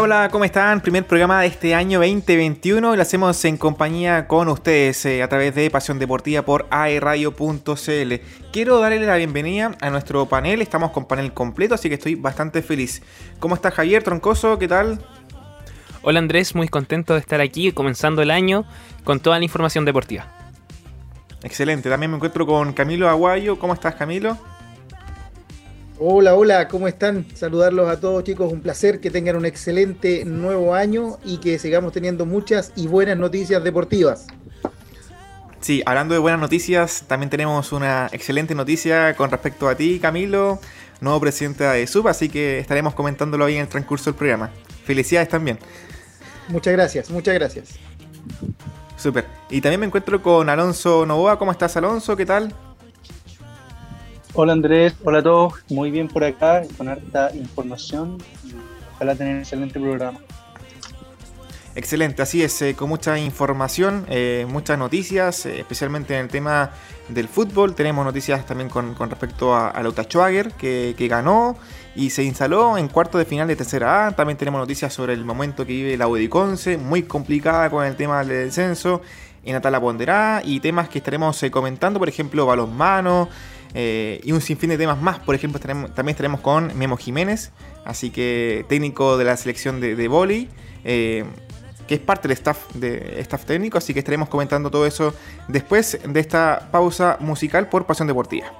Hola, hola, ¿cómo están? Primer programa de este año 2021 y lo hacemos en compañía con ustedes eh, a través de Pasión Deportiva por aeradio.cl. Quiero darle la bienvenida a nuestro panel, estamos con panel completo, así que estoy bastante feliz. ¿Cómo está Javier Troncoso? ¿Qué tal? Hola Andrés, muy contento de estar aquí comenzando el año con toda la información deportiva. Excelente, también me encuentro con Camilo Aguayo. ¿Cómo estás Camilo? Hola, hola, ¿cómo están? Saludarlos a todos chicos, un placer que tengan un excelente nuevo año y que sigamos teniendo muchas y buenas noticias deportivas. Sí, hablando de buenas noticias, también tenemos una excelente noticia con respecto a ti, Camilo, nuevo presidente de SUB, así que estaremos comentándolo ahí en el transcurso del programa. Felicidades también. Muchas gracias, muchas gracias. Súper. Y también me encuentro con Alonso Novoa. ¿Cómo estás, Alonso? ¿Qué tal? Hola Andrés, hola a todos, muy bien por acá, con harta información y ojalá tener un excelente programa. Excelente, así es, eh, con mucha información, eh, muchas noticias, eh, especialmente en el tema del fútbol. Tenemos noticias también con, respecto a, a Lauta Schwager, que, ganó y se instaló en cuarto de final de tercera A. También tenemos noticias sobre el momento que vive la Udiconce, muy complicada con el tema del descenso en Atala Ponderá y temas que estaremos comentando, por ejemplo, balonmano. Eh, y un sinfín de temas más. Por ejemplo, también estaremos con Memo Jiménez, así que técnico de la selección de, de eh, que es parte del staff, de, staff técnico, así que estaremos comentando todo eso después de esta pausa musical por Pasión Deportiva.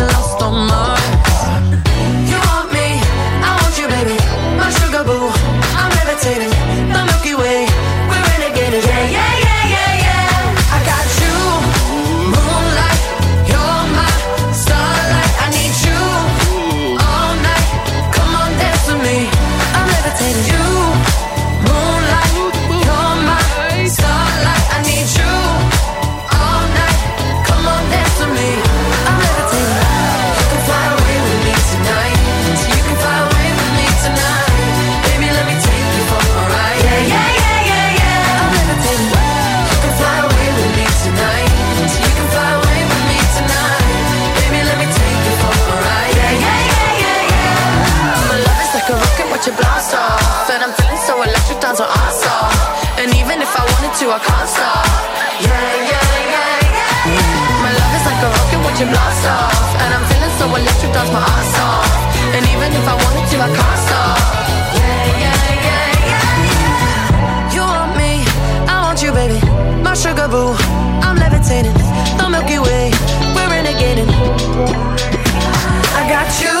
to, I can't stop. Yeah, yeah, yeah, yeah. My love is like a rocket, watch it blast off. And I'm feeling so electric, dance my ass off. And even if I wanted to, I can't stop. Yeah, yeah, yeah, yeah. You want me, I want you, baby. My sugar boo, I'm levitating. The Milky Way, we're renegading. I got you,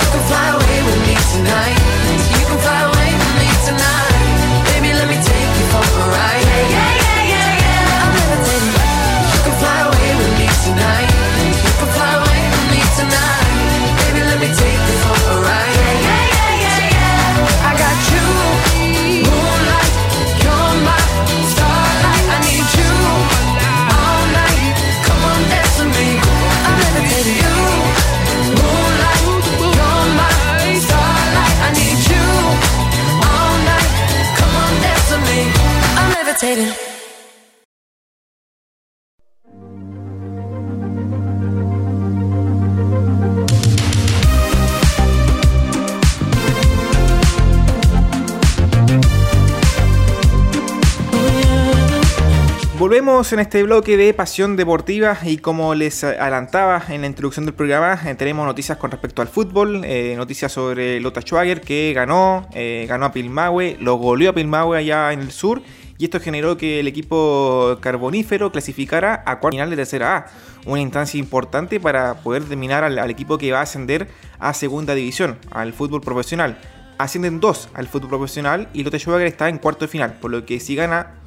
Volvemos en este bloque de Pasión Deportiva y como les adelantaba en la introducción del programa, eh, tenemos noticias con respecto al fútbol, eh, noticias sobre Lota Schwager que ganó, eh, ganó a Pilmahue, lo goleó a Pilmahue allá en el sur y esto generó que el equipo carbonífero clasificara a cuarto final de tercera A, una instancia importante para poder terminar al, equipo que va a ascender a segunda división, al fútbol profesional. Ascienden dos al fútbol profesional y Lotte Schwager está en cuarto de final, por lo que si gana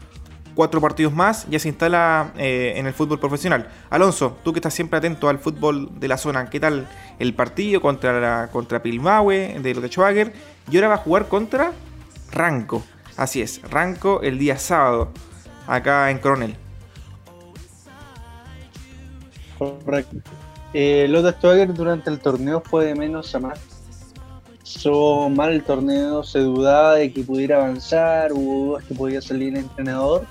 cuatro partidos más, ya se instala eh, en el fútbol profesional. Alonso, tú que estás siempre atento al fútbol de la zona, ¿qué tal el partido contra, la, contra de los Schwager? Y ahora va a jugar contra Ranco. Así es, Ranco el día sábado, acá en Coronel. Correcto. Eh, durante el torneo fue de menos a más. Hizo mal el torneo, se dudaba de que pudiera avanzar, hubo dudas que podía salir entrenador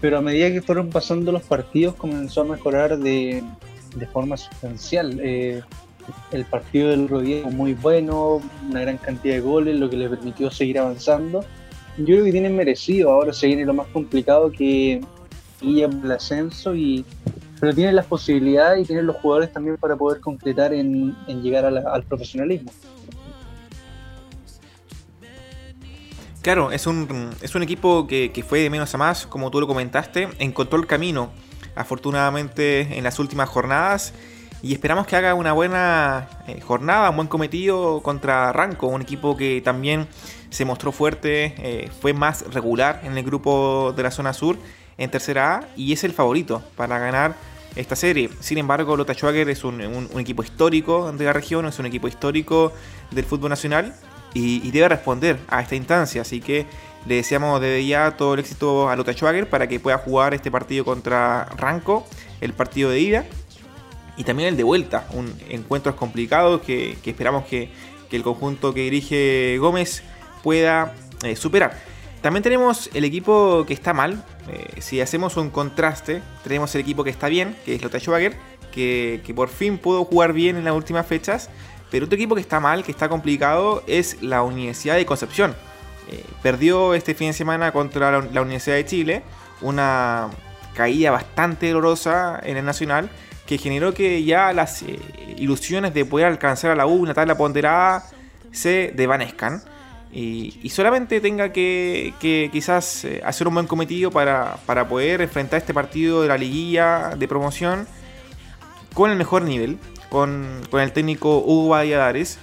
pero a medida que fueron pasando los partidos comenzó a mejorar de, forma sustancial. Eh, el partido del rodillo fue muy bueno, una gran cantidad de goles, lo que le permitió seguir avanzando. Yo creo que tienen merecido, ahora se viene lo más complicado que ir el ascenso, y, pero tienen las posibilidades y tienen los jugadores también para poder concretar en, llegar al profesionalismo. Claro, es un, es un equipo que, fue de menos a más, como tú lo comentaste, encontró el camino, afortunadamente, en las últimas jornadas. Y esperamos que haga una buena eh, jornada, un buen cometido contra Ranco, un equipo que también se mostró fuerte, eh, fue más regular en el grupo de la zona sur en tercera A y es el favorito para ganar esta serie. Sin embargo, Lota Schwager es un, equipo histórico de la región, es un equipo histórico del fútbol nacional y, debe responder a esta instancia. Así que le deseamos desde ya todo el éxito a Lota Schwager para que pueda jugar este partido contra Ranco, el partido de ida y también el de vuelta. Un encuentro complicado que, esperamos que, el conjunto que dirige Gómez pueda eh, superar. También tenemos el equipo que está mal. Eh, si hacemos un contraste, tenemos el equipo que está bien, que es Lota Schwager, que, que por fin pudo jugar bien en las últimas fechas pero otro equipo que está mal, que está complicado, es la Universidad de Concepción. Eh, perdió este fin de semana contra la, Universidad de Chile, una caída bastante dolorosa en el Nacional, que generó que ya las eh, ilusiones de poder alcanzar a la U, una tabla ponderada, se desvanezcan. Y, solamente tenga que, quizás eh, hacer un buen cometido para, para poder enfrentar este partido de la liguilla de promoción con el mejor nivel con, el técnico Hugo Valladares.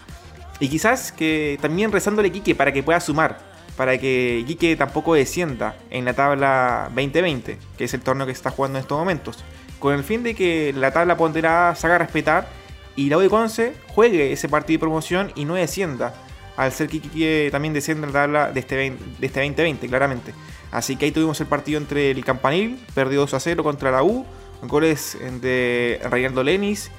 Y quizás que también rezándole a Quique para que pueda sumar, para que Quique tampoco descienda en la tabla 2020, que es el torneo que está jugando en estos momentos. Con el fin de que la tabla ponderada se haga respetar y la de Conce juegue ese partido de promoción y no descienda. Al ser que Quique también descienda en la tabla de este, de este 2020, claramente. Así que ahí tuvimos el partido entre el Campanil, perdió 2 a 0 contra la U, goles de Reinaldo Lenis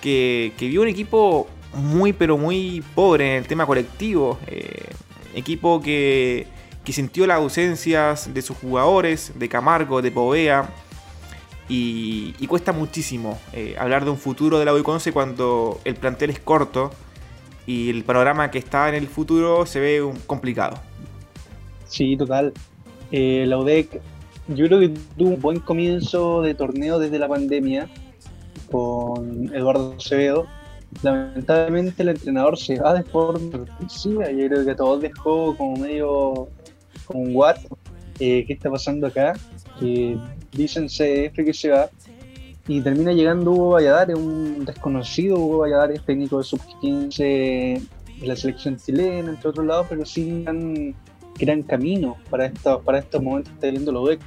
que, vio un equipo muy pero muy pobre en el tema colectivo. Eh, equipo que, sintió las ausencias de sus jugadores, de Camargo, de Povea. Y, cuesta muchísimo eh, hablar de un futuro de la UIConce cuando el plantel es corto y el panorama que está en el futuro se ve complicado. Sí, total. Eh, la UDEC yo creo que tuvo un buen comienzo de torneo desde la pandemia con Eduardo Acevedo. Lamentablemente el entrenador se va de forma sorpresiva. Yo creo que todos dejó como medio con what. Eh, ¿Qué está pasando acá? Que dicen CF que se va. Y termina llegando Hugo Valladares, un desconocido Hugo Valladares, técnico de sub-15 de la selección chilena, entre otros lados, pero sí gran, gran camino para, estos, para estos momentos que está viendo los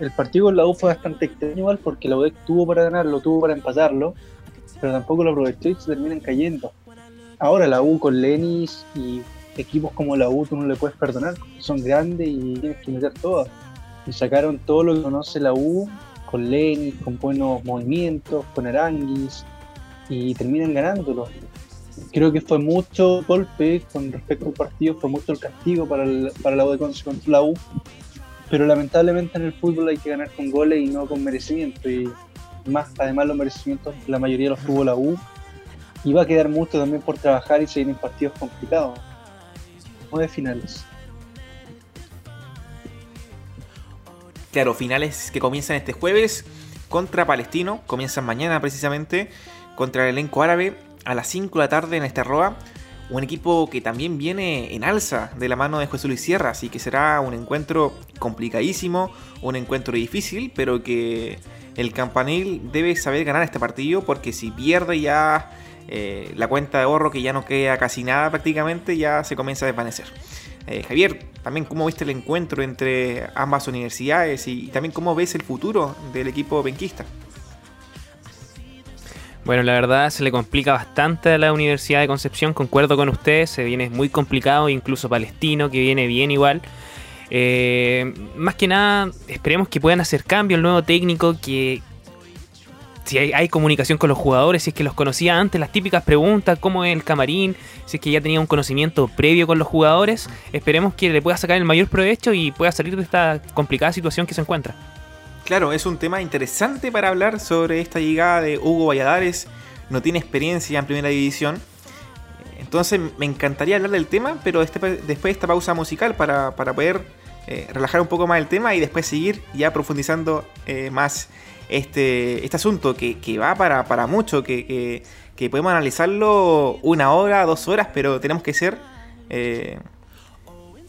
el partido con la U fue bastante extraño porque la U tuvo para ganarlo, tuvo para empatarlo, pero tampoco lo aprovechó y se terminan cayendo. Ahora la U con Lenis y equipos como la U tú no le puedes perdonar, son grandes y tienes que meter todo. Y sacaron todo lo que conoce la U con Lenis, con buenos movimientos, con Aranguis y terminan ganándolo. Creo que fue mucho golpe con respecto al partido, fue mucho el castigo para, para la U de contra la U pero lamentablemente en el fútbol hay que ganar con goles y no con merecimiento. Más, además, los merecimientos, la mayoría los tuvo la U. Y va a quedar mucho también por trabajar y seguir en partidos complicados. de finales. Claro, finales que comienzan este jueves contra Palestino, comienzan mañana precisamente, contra el elenco árabe a las 5 de la tarde en esta roa. Un equipo que también viene en alza de la mano de José Luis Sierra, así que será un encuentro complicadísimo, un encuentro difícil, pero que el campanil debe saber ganar este partido porque si pierde ya eh, la cuenta de ahorro que ya no queda casi nada prácticamente ya se comienza a desvanecer. Eh, Javier, también cómo viste el encuentro entre ambas universidades y, también cómo ves el futuro del equipo benquista. Bueno, la verdad se le complica bastante a la Universidad de Concepción, concuerdo con ustedes, se viene muy complicado, incluso Palestino, que viene bien igual. Eh, más que nada, esperemos que puedan hacer cambio el nuevo técnico, que si hay, comunicación con los jugadores, si es que los conocía antes, las típicas preguntas, cómo es el camarín, si es que ya tenía un conocimiento previo con los jugadores, esperemos que le pueda sacar el mayor provecho y pueda salir de esta complicada situación que se encuentra. Claro, es un tema interesante para hablar sobre esta llegada de Hugo Valladares, no tiene experiencia en primera división. Entonces me encantaría hablar del tema, pero este, después de esta pausa musical para, para poder eh, relajar un poco más el tema y después seguir ya profundizando eh, más este, este asunto que, va para, para mucho, que, podemos analizarlo una hora, dos horas, pero tenemos que ser... Eh,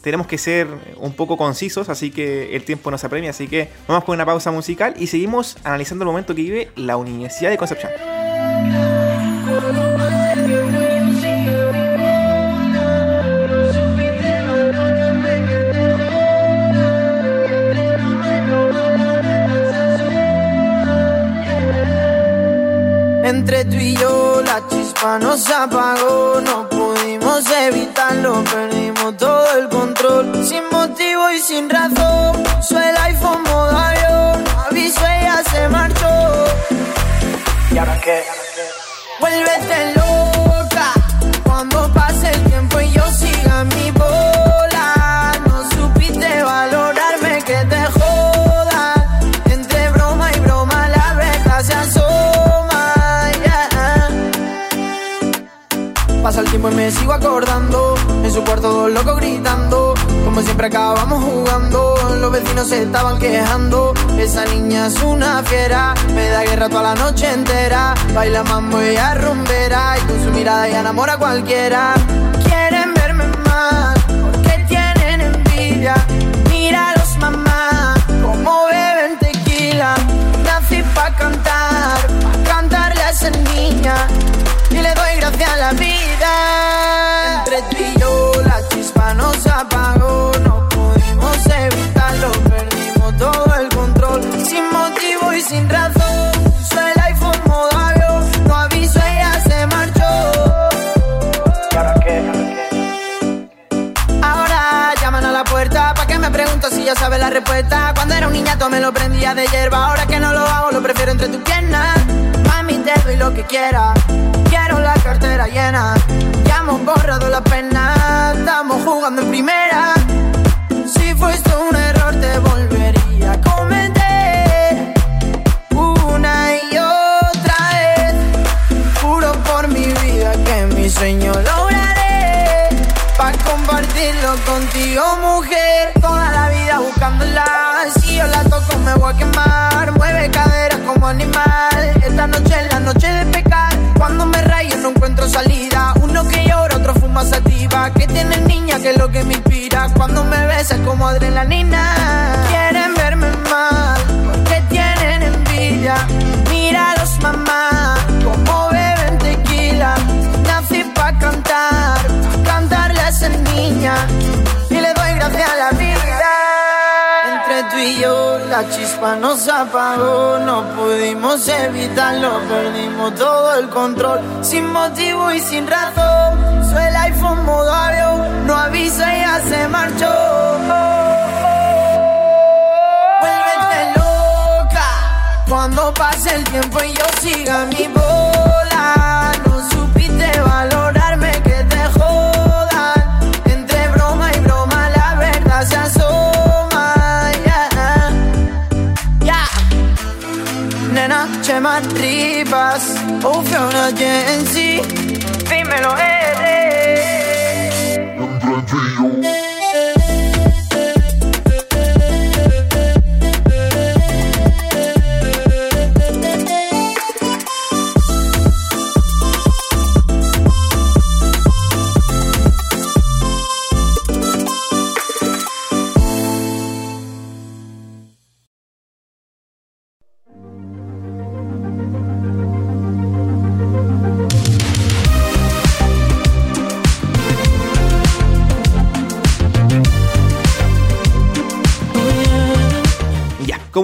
tenemos que ser un poco concisos, así que el tiempo nos apremia, así que vamos con una pausa musical y seguimos analizando el momento que vive la Universidad de Concepción. Entre tú y yo la chispa nos apagó, no pudimos evitarlo, perdimos todo el control, sin motivo y sin razón. Puso el iPhone modo avión, aviso ella se marchó. ¿Y ahora qué? Vuélvete loca sigo acordando. En su cuarto dos locos gritando. Como siempre acabamos jugando. Los vecinos se estaban quejando. Esa niña es una fiera. Me da guerra toda la noche entera. Baila mambo y rumbera. Y con su mirada ya enamora a cualquiera. Quieren verme mal. Porque tienen envidia. Míralos, mamá. Como beben tequila. Nací pa' cantar. Pa' cantarle a esa niña. Y le doy gracias a la vida. Entre tú y yo la chispa nos apagó. No pudimos evitarlo, perdimos todo el control. Sin motivo y sin razón. Puso el iPhone modo avión. No aviso, ella se marchó. Ahora llaman a la puerta pa' que me pregunto si ya sabe la respuesta. Cuando era un niñato me lo prendía de hierba. Ahora que no lo hago, lo prefiero entre tus piernas. Mami, te doy lo que quiera. Quiero la cartera llena. Ya hemos borrado la pena. Estamos jugando en primera. Si fuiste un error, te volvería a cometer. Una y otra vez. Juro por mi vida que mi sueño lograré. Pa' compartirlo contigo, mujer. Toda la vida buscándola. Si yo la toco, me voy a quemar. Mueve caderas como animal. Esta noche es la noche de pecar. Cuando me rayo, no encuentro salida. Uno que llora, otro fuma sativa. Que tiene niña, que es lo que me inspira. Cuando me besas, como adrenalina. Quieren verme mal, porque tienen envidia. Míralos, mamá, como beben tequila. Nací pa' cantar, pa' cantarle a esa niña. La chispa nos apagó, no pudimos evitarlo, perdimos todo el control, sin motivo y sin razón. Soy el iPhone modo avión, no avisa y ya se marchó. Vuélvete loca cuando pase el tiempo y yo siga mi bola. Rivas, o Fiona Jensi, dímelo eres.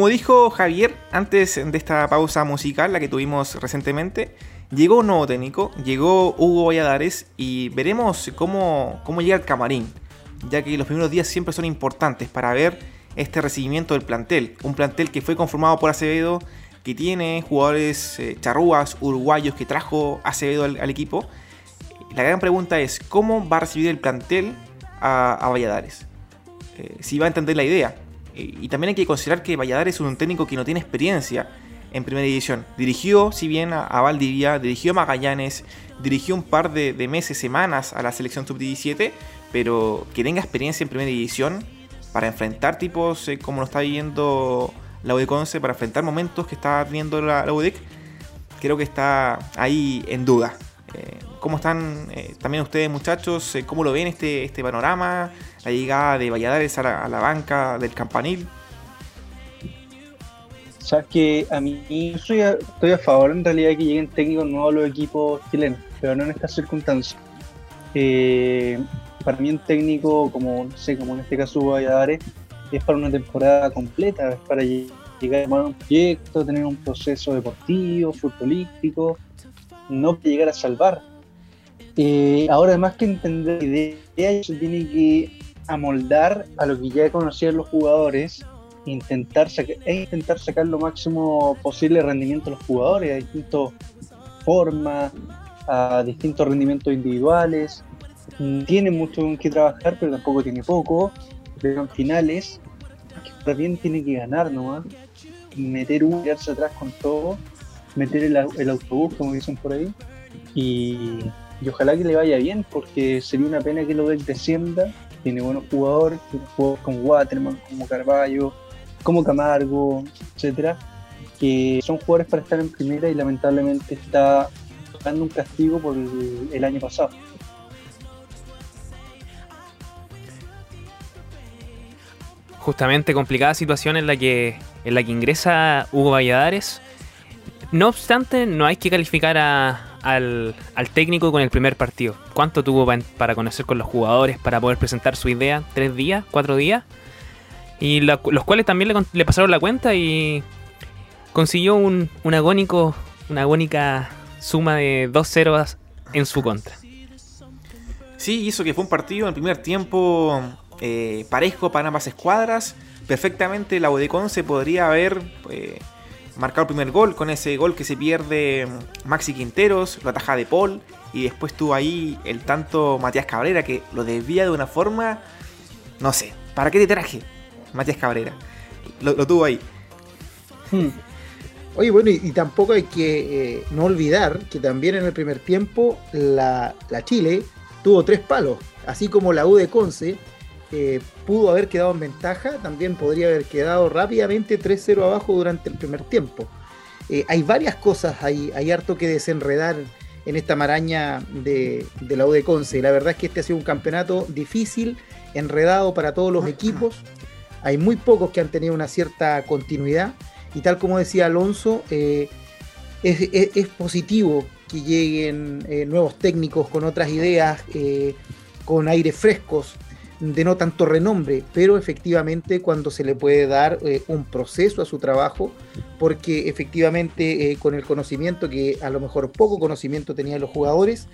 Como dijo Javier antes de esta pausa musical, la que tuvimos recientemente, llegó un nuevo técnico, llegó Hugo Valladares y veremos cómo, cómo llega el camarín, ya que los primeros días siempre son importantes para ver este recibimiento del plantel. Un plantel que fue conformado por Acevedo, que tiene jugadores eh, charrúas, uruguayos que trajo Acevedo al, equipo. La gran pregunta es, ¿cómo va a recibir el plantel a, Valladares? Eh, si va a entender la idea. Y también hay que considerar que Valladares es un técnico que no tiene experiencia en primera división. Dirigió, si bien, a, Valdivia, dirigió a Magallanes, dirigió un par de, de meses, semanas a la selección sub-17, pero que tenga experiencia en primera división para enfrentar tipos eh, como lo está viviendo la UDEC 11, para enfrentar momentos que está teniendo la, UDEC, creo que está ahí en duda. Eh, ¿Cómo están eh, también ustedes muchachos? ¿Cómo lo ven este, este panorama? La llegada de Valladares a la, banca del campanil. Sabes que a mí soy estoy a favor en realidad de que lleguen técnicos nuevos a los equipos chilenos, pero no en estas circunstancias. Eh, para mí un técnico como, sé, como en este caso Valladares, es para una temporada completa, es para llegar a un proyecto, tener un proceso deportivo, futbolístico, no llegar a salvar. Eh, ahora, además que entender la idea, se tiene que amoldar a lo que ya conocían los jugadores intentar e intentar sacar lo máximo posible rendimiento a los jugadores a distintas formas, a distintos rendimientos individuales tiene mucho que trabajar, pero tampoco tiene poco. Pero en finales, bien tiene que ganar nomás. Meter un, quedarse atrás con todo, meter el, autobús, como dicen por ahí. Y, ojalá que le vaya bien, porque sería una pena que lo descienda. Tiene buenos jugadores, tiene jugadores como Waterman, como Carballo, como Camargo, etcétera, que son jugadores para estar en primera y lamentablemente está dando un castigo por el año pasado. justamente complicada situación en la que, en la que ingresa Hugo Valladares. No obstante, no hay que calificar al, técnico con el primer partido. ¿Cuánto tuvo para conocer con los jugadores, para poder presentar su idea? ¿Tres días? ¿Cuatro días? Y los cuales también le, pasaron la cuenta y consiguió un, agónico, una agónica suma de dos ceros en su contra. Sí, hizo que fue un partido en el primer tiempo eh, parejo para ambas escuadras. Perfectamente la se podría haber eh, marcado el primer gol con ese gol que se pierde mm, Maxi Quinteros, lo ataja de Paul y después tuvo ahí el tanto Matías Cabrera que lo desvía de una forma, no sé, ¿para qué te traje? Matías Cabrera, lo, tuvo ahí. Hmm. Oye, bueno, y, tampoco hay que eh, no olvidar que también en el primer tiempo la, la Chile tuvo tres palos, así como la U de Conce pudo haber quedado en ventaja, también podría haber quedado rápidamente 3-0 abajo durante el primer tiempo. Eh, hay varias cosas, hay, hay harto que desenredar en esta maraña de, la U de Conce. La verdad es que este ha sido un campeonato difícil, enredado para todos los equipos. Hay muy pocos que han tenido una cierta continuidad. Y tal como decía Alonso, eh, es, positivo que lleguen eh, nuevos técnicos con otras ideas, con aires frescos de no tanto renombre, pero efectivamente cuando se le puede dar eh, un proceso a su trabajo, porque efectivamente eh, con el conocimiento que a lo mejor poco conocimiento tenían los jugadores,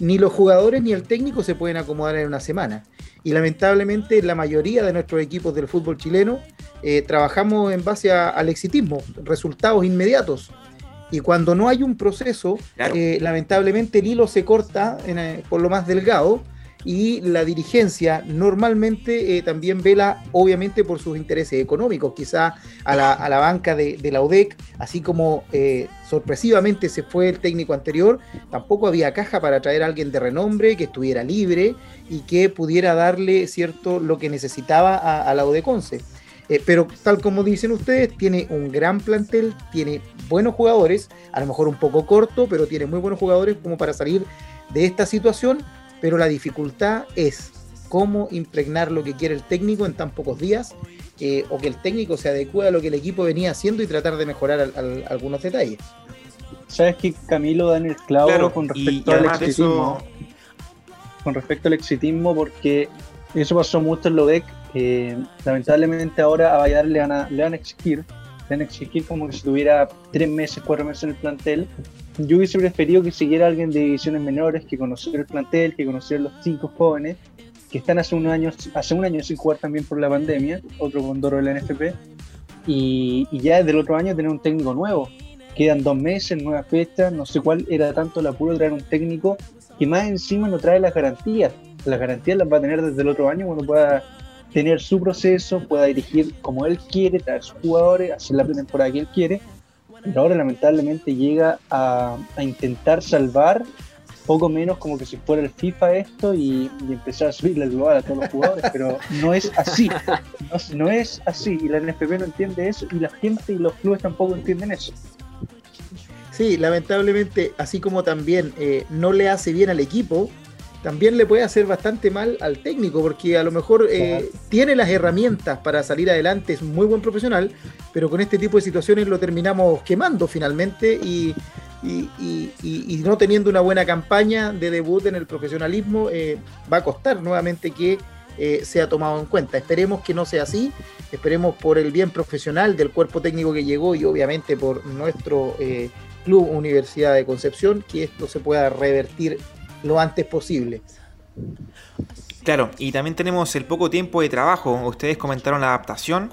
ni los jugadores ni el técnico se pueden acomodar en una semana. Y lamentablemente la mayoría de nuestros equipos del fútbol chileno eh, trabajamos en base al exitismo, resultados inmediatos. Y cuando no hay un proceso, lamentablemente el hilo se corta por lo más delgado y la dirigencia normalmente eh, también vela obviamente por sus intereses económicos, quizá a la, banca de, la UDEC, así como eh, sorpresivamente se fue el técnico anterior, tampoco había caja para traer a alguien de renombre que estuviera libre y que pudiera darle cierto lo que necesitaba a, la UDEC 11. Eh, pero tal como dicen ustedes, tiene un gran plantel, tiene buenos jugadores, a lo mejor un poco corto, pero tiene muy buenos jugadores como para salir de esta situación pero la dificultad es cómo impregnar lo que quiere el técnico en tan pocos días eh, o que el técnico se adecue a lo que el equipo venía haciendo y tratar de mejorar algunos detalles. Sabes que Camilo da en el clavo con respecto al exitismo. Con respecto al exitismo, porque eso pasó mucho en Lodec Eh, lamentablemente ahora a Valladar le van a, le van a exigir, a exigir como que si tuviera tres meses, cuatro meses en el plantel. Yo hubiese preferido que siguiera alguien de divisiones menores, que conociera el plantel, que conociera los cinco jóvenes, que están hace un año, hace un año sin jugar también por la pandemia, otro condoro del NFP, y, y ya desde el otro año tener un técnico nuevo. Quedan dos meses, nuevas fechas, no sé cuál era tanto el apuro de traer un técnico que más encima no trae las garantías. Las garantías las va a tener desde el otro año cuando pueda tener su proceso, pueda dirigir como él quiere, traer sus jugadores, hacer la pretemporada que él quiere. Pero ahora lamentablemente llega a, a intentar salvar poco menos como que si fuera el FIFA esto y, y empezar a subirle el global a todos los jugadores, pero no es así, no, no, es así y la NFP no entiende eso y la gente y los clubes tampoco entienden eso. Sí, lamentablemente, así como también eh, no le hace bien al equipo, también le puede hacer bastante mal al técnico, porque a lo mejor eh, tiene las herramientas para salir adelante, es muy buen profesional, pero con este tipo de situaciones lo terminamos quemando finalmente y, y, y, y no teniendo una buena campaña de debut en el profesionalismo, eh, va a costar nuevamente que eh, sea tomado en cuenta. Esperemos que no sea así, esperemos por el bien profesional del cuerpo técnico que llegó y obviamente por nuestro Club Universidad de Concepción, que esto se pueda revertir lo antes posible. Claro, y también tenemos el poco tiempo de trabajo. Ustedes comentaron la adaptación.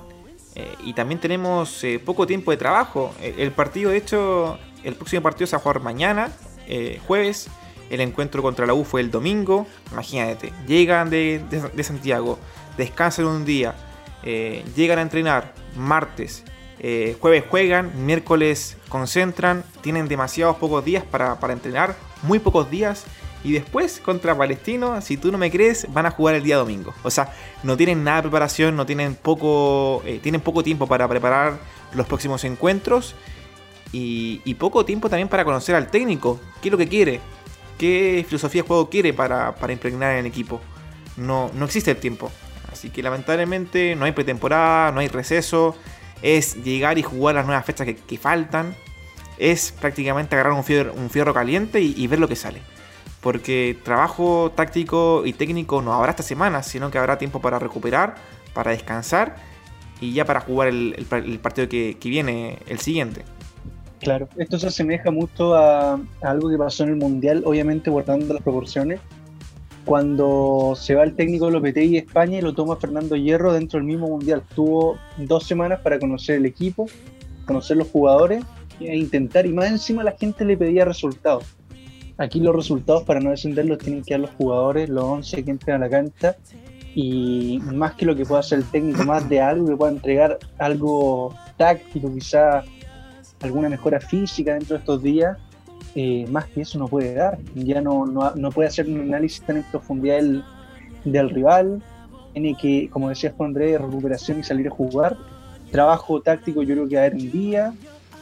Eh, y también tenemos eh, poco tiempo de trabajo. El, el, partido, de hecho, el próximo partido se va a jugar mañana, eh, jueves. El encuentro contra la U fue el domingo. Imagínate, llegan de, de, de Santiago, descansan un día, eh, llegan a entrenar martes, eh, jueves juegan, miércoles concentran, tienen demasiados pocos días para, para, entrenar, muy pocos días. Y después contra Palestino, si tú no me crees, van a jugar el día domingo. O sea, no tienen nada de preparación, no tienen poco, eh, tienen poco tiempo para preparar los próximos encuentros. Y, poco tiempo también para conocer al técnico. ¿Qué es lo que quiere? ¿Qué filosofía de juego quiere para, para impregnar en el equipo? No, no existe el tiempo. Así que lamentablemente no hay pretemporada, no hay receso es llegar y jugar las nuevas fechas que, faltan. Es prácticamente agarrar un fierro, un fierro caliente y, ver lo que sale. Porque trabajo táctico y técnico no habrá esta semana, sino que habrá tiempo para recuperar, para descansar y ya para jugar el, partido que, viene, el siguiente. Claro, esto se asemeja mucho a, algo que pasó en el Mundial, obviamente guardando las proporciones, cuando se va el técnico de Lopetegui a España y lo toma Fernando Hierro dentro del mismo mundial. Tuvo dos semanas para conocer el equipo, conocer los jugadores e intentar, y más encima la gente le pedía resultados. Aquí los resultados para no descenderlos tienen que dar los jugadores, los 11 que entran a la cancha, y más que lo que pueda hacer el técnico, más de algo que pueda entregar algo táctico, quizá alguna mejora física dentro de estos días, eh, más que eso no puede dar. Ya no, no, puede hacer un análisis tan en profundidad del, del rival. Tiene que, como decías Juan Andrés, recuperación y salir a jugar. Trabajo táctico yo creo que va a haber un día,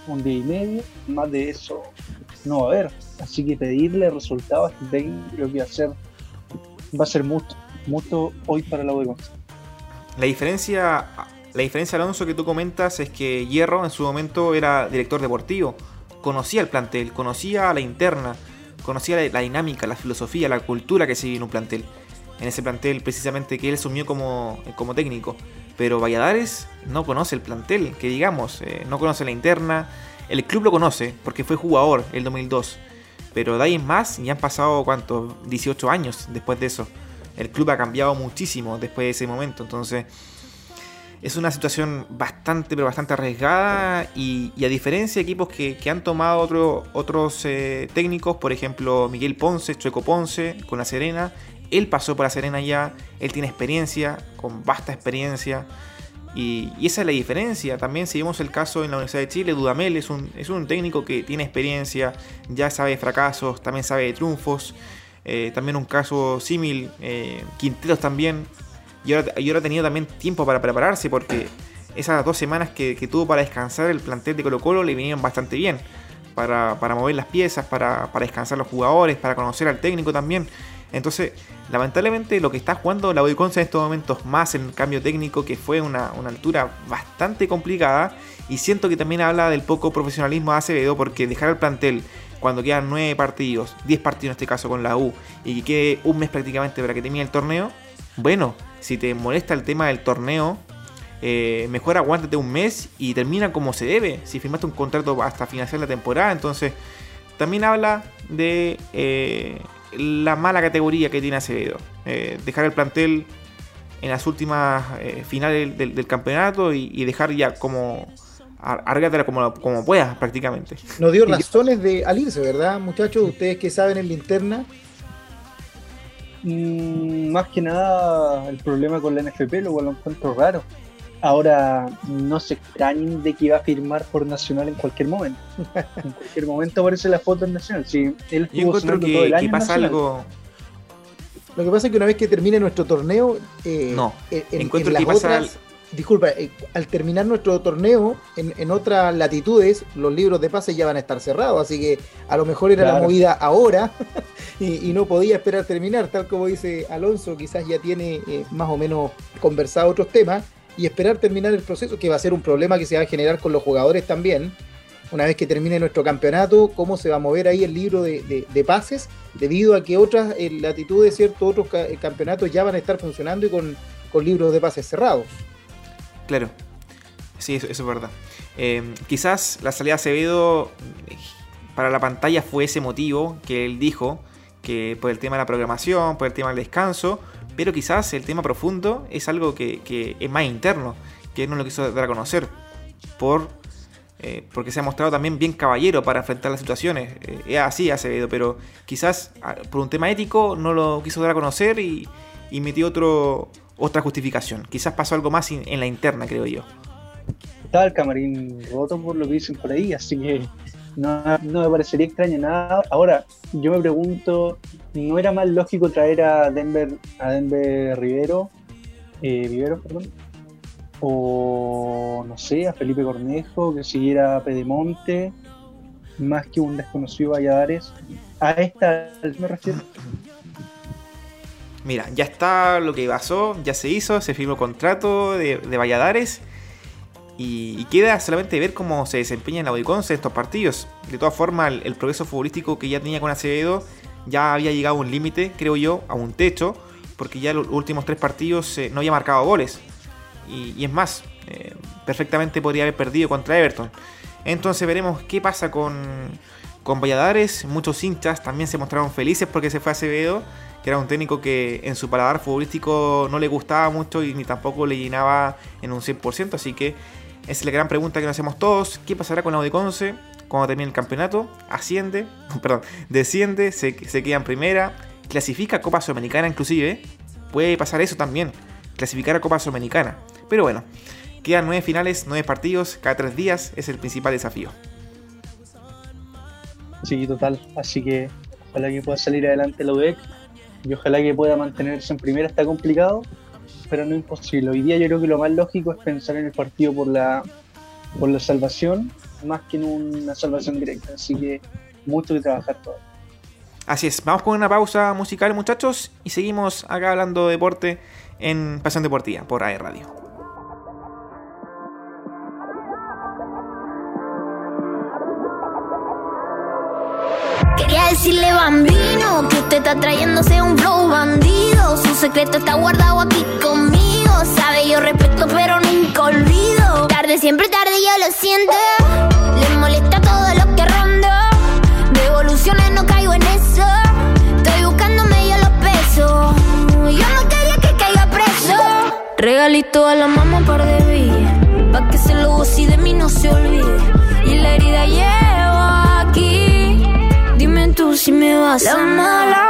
un día y medio. Más de eso no va a haber. Así que pedirle resultados a este creo que va a ser, va a ser mucho, mucho hoy para la U La diferencia, la diferencia, Alonso, que tú comentas es que Hierro en su momento era director deportivo conocía el plantel, conocía la interna, conocía la, la, dinámica, la filosofía, la cultura que se vive en un plantel. En ese plantel precisamente que él asumió como, como técnico. Pero Valladares no conoce el plantel, que digamos, eh, no conoce la interna. El club lo conoce porque fue jugador el 2002. Pero de ahí en más ya han pasado, ¿cuántos? 18 años después de eso. El club ha cambiado muchísimo después de ese momento. Entonces es una situación bastante, pero bastante arriesgada. Y, y a diferencia de equipos que, que han tomado otro, otros eh, técnicos, por ejemplo Miguel Ponce, Chueco Ponce, con la Serena, él pasó por la Serena ya, él tiene experiencia, con vasta experiencia. Y, esa es la diferencia. También si vemos el caso en la Universidad de Chile, Dudamel es un, es un técnico que tiene experiencia, ya sabe de fracasos, también sabe de triunfos. Eh, también un caso símil, eh, Quinteros también, y ahora, y ahora ha tenido también tiempo para prepararse porque esas dos semanas que, que, tuvo para descansar el plantel de Colo Colo le vinieron bastante bien. Para, para mover las piezas, para, para, descansar los jugadores, para conocer al técnico también. Entonces, lamentablemente lo que está jugando la Udiconce en estos momentos más en el cambio técnico, que fue una, una, altura bastante complicada, y siento que también habla del poco profesionalismo de Acevedo, porque dejar el plantel cuando quedan 9 partidos, 10 partidos en este caso con la U, y que quede un mes prácticamente para que termine el torneo, bueno, si te molesta el tema del torneo, eh, mejor aguántate un mes y termina como se debe. Si firmaste un contrato hasta finalizar la temporada, entonces también habla de eh, la mala categoría que tiene Acevedo. Eh, dejar el plantel en las últimas finales del, campeonato y, dejar ya como árgatela como, como puedas prácticamente. Nos dio razones de al irse, ¿verdad, muchachos? Ustedes que saben en linterna. Mm, más que nada el problema con la NFP, lo cual lo encuentro raro. Ahora no se extrañen de que iba a firmar por Nacional en cualquier momento. en cualquier momento aparece la foto en Nacional. Sí, él Yo encuentro que, todo el año pasa algo. Lo que pasa es que una vez que termine nuestro torneo, eh, no, en, encuentro que pasa disculpa, eh, al terminar nuestro torneo en, otras latitudes, los libros de pase ya van a estar cerrados, así que a lo mejor era la movida ahora y, no podía esperar terminar, tal como dice Alonso, quizás ya tiene eh, más o menos conversado otros temas y esperar terminar el proceso, que va a ser un problema que se va a generar con los jugadores también. Una vez que termine nuestro campeonato, cómo se va a mover ahí el libro de, pases, debido a que otras eh, latitudes, ciertos otros eh, campeonatos ya van a estar funcionando y con, libros de pases cerrados. Claro, sí, eso, es verdad. Eh, quizás la salida de Acevedo para la pantalla fue ese motivo que él dijo, que por el tema de la programación, por el tema del descanso, pero quizás el tema profundo es algo que, es más interno, que no lo quiso dar a conocer, por, eh, porque se ha mostrado también bien caballero para enfrentar las situaciones. Eh, es así Acevedo, pero quizás ah, por un tema ético no lo quiso dar a conocer y, metió otro, otra justificación. Quizás pasó algo más en la interna, creo yo. Estaba el camarín roto por lo que dicen por ahí, así que no, me parecería extraño nada. Ahora, yo me pregunto, ¿no era más lógico traer a Denver, a Denver Rivero, eh, perdón, o no sé, a Felipe Cornejo, que siguiera Pedemonte, más que un desconocido Valladares? A esta me refiero. Mira, ya está lo que pasó, ya se hizo, se firmó contrato de Valladares y, queda solamente ver cómo se desempeña en la Audiconce estos partidos. De todas formas, el, progreso futbolístico que ya tenía con Acevedo ya había llegado a un límite, creo yo, a un techo, porque ya los últimos tres partidos eh, no había marcado goles. Y, es más, eh, perfectamente podría haber perdido contra Everton. Entonces veremos qué pasa con, con Valladares. Muchos hinchas también se mostraron felices porque se fue Acevedo, que era un técnico que en su paladar futbolístico no le gustaba mucho y ni tampoco le llenaba en un 100%. Así que esa es la gran pregunta que nos hacemos todos. ¿Qué pasará con Audiconce cuando termine el campeonato? Asciende, perdón, desciende, se, queda en primera, clasifica a Copa Sudamericana inclusive. Puede pasar eso también, clasificar a Copa Sudamericana. Pero bueno, quedan nueve finales, nueve partidos, cada tres días es el principal desafío. Sí, total. Así que ojalá que pueda salir adelante la UDEC y ojalá que pueda mantenerse en primera. Está complicado, pero no imposible. Hoy día yo creo que lo más lógico es pensar en el partido por la, por la salvación, más que en una salvación directa. Así que mucho que trabajar todo. Así es, vamos con una pausa musical muchachos y seguimos acá hablando de deporte en Pasión Deportiva por AE Radio. Quería decirle bambino que usted está trayéndose un flow bandido. Su secreto está guardado aquí conmigo. Sabe, yo respeto, pero nunca olvido. Tarde, siempre tarde, yo lo siento. Le molesta todo lo que rondo. Devoluciones, no caigo en eso. Estoy buscando medio los pesos. Yo no quería que caiga preso. Regalito a la mamá, par de villas. Pa' que se lo goce y de mí no se olvide. Y la herida llevo aquí tú si me vas a amar.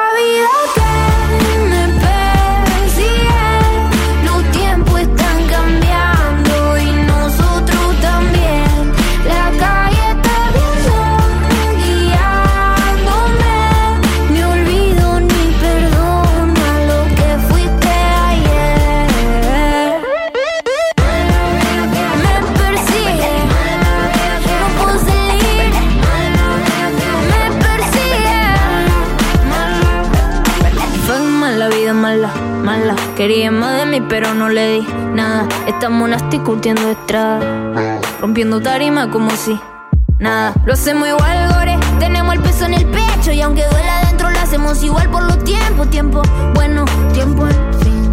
Quería más de mí, pero no le di nada. Estamos nasty curtiendo estrada. Rompiendo tarima como si nada. Lo hacemos igual, gore. Tenemos el peso en el pecho. Y aunque duela adentro, lo hacemos igual por los tiempos. Tiempo bueno, tiempo fin